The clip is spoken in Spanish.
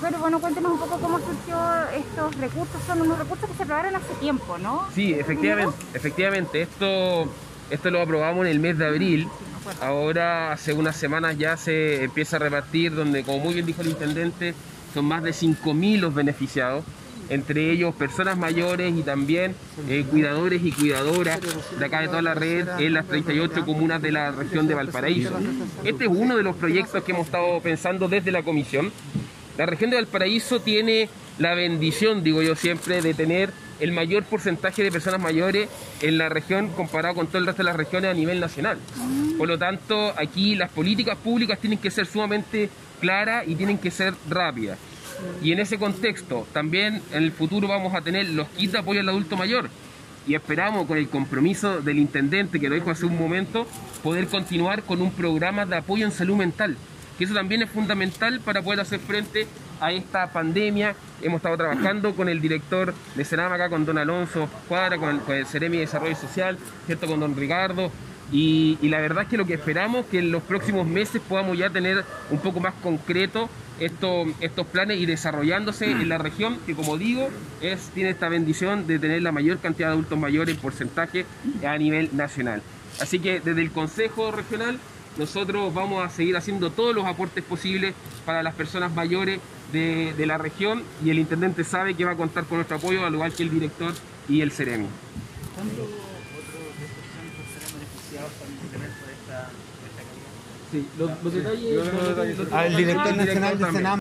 Pero bueno, cuéntenos un poco cómo surgió estos recursos. Son unos recursos que se aprobaron hace tiempo, ¿no? Sí, efectivamente, efectivamente. Esto, esto lo aprobamos en el mes de abril. Ahora, hace unas semanas ya se empieza a repartir, donde, como muy bien dijo el intendente, son más de 5.000 los beneficiados entre ellos personas mayores y también eh, cuidadores y cuidadoras de acá de toda la red en las 38 comunas de la región de Valparaíso. Este es uno de los proyectos que hemos estado pensando desde la comisión. La región de Valparaíso tiene la bendición, digo yo siempre, de tener el mayor porcentaje de personas mayores en la región comparado con todo el resto de las regiones a nivel nacional. Por lo tanto, aquí las políticas públicas tienen que ser sumamente claras y tienen que ser rápidas. Y en ese contexto, también en el futuro vamos a tener los kits de apoyo al adulto mayor. Y esperamos, con el compromiso del intendente que lo dijo hace un momento, poder continuar con un programa de apoyo en salud mental. Que eso también es fundamental para poder hacer frente a esta pandemia. Hemos estado trabajando con el director de Senama acá, con don Alonso Cuadra, con el, con Ceremi de Desarrollo Social, ¿cierto? con don Ricardo, y, la verdad es que lo que esperamos es que en los próximos meses podamos ya tener un poco más concreto estos, estos planes y desarrollándose en la región, que como digo, es, tiene esta bendición de tener la mayor cantidad de adultos mayores en porcentaje a nivel nacional. Así que desde el Consejo Regional nosotros vamos a seguir haciendo todos los aportes posibles para las personas mayores de, de la región y el intendente sabe que va a contar con nuestro apoyo, al igual que el director y el Ceremi. Sí, los, los detalles... Ah, el director nacional de Senam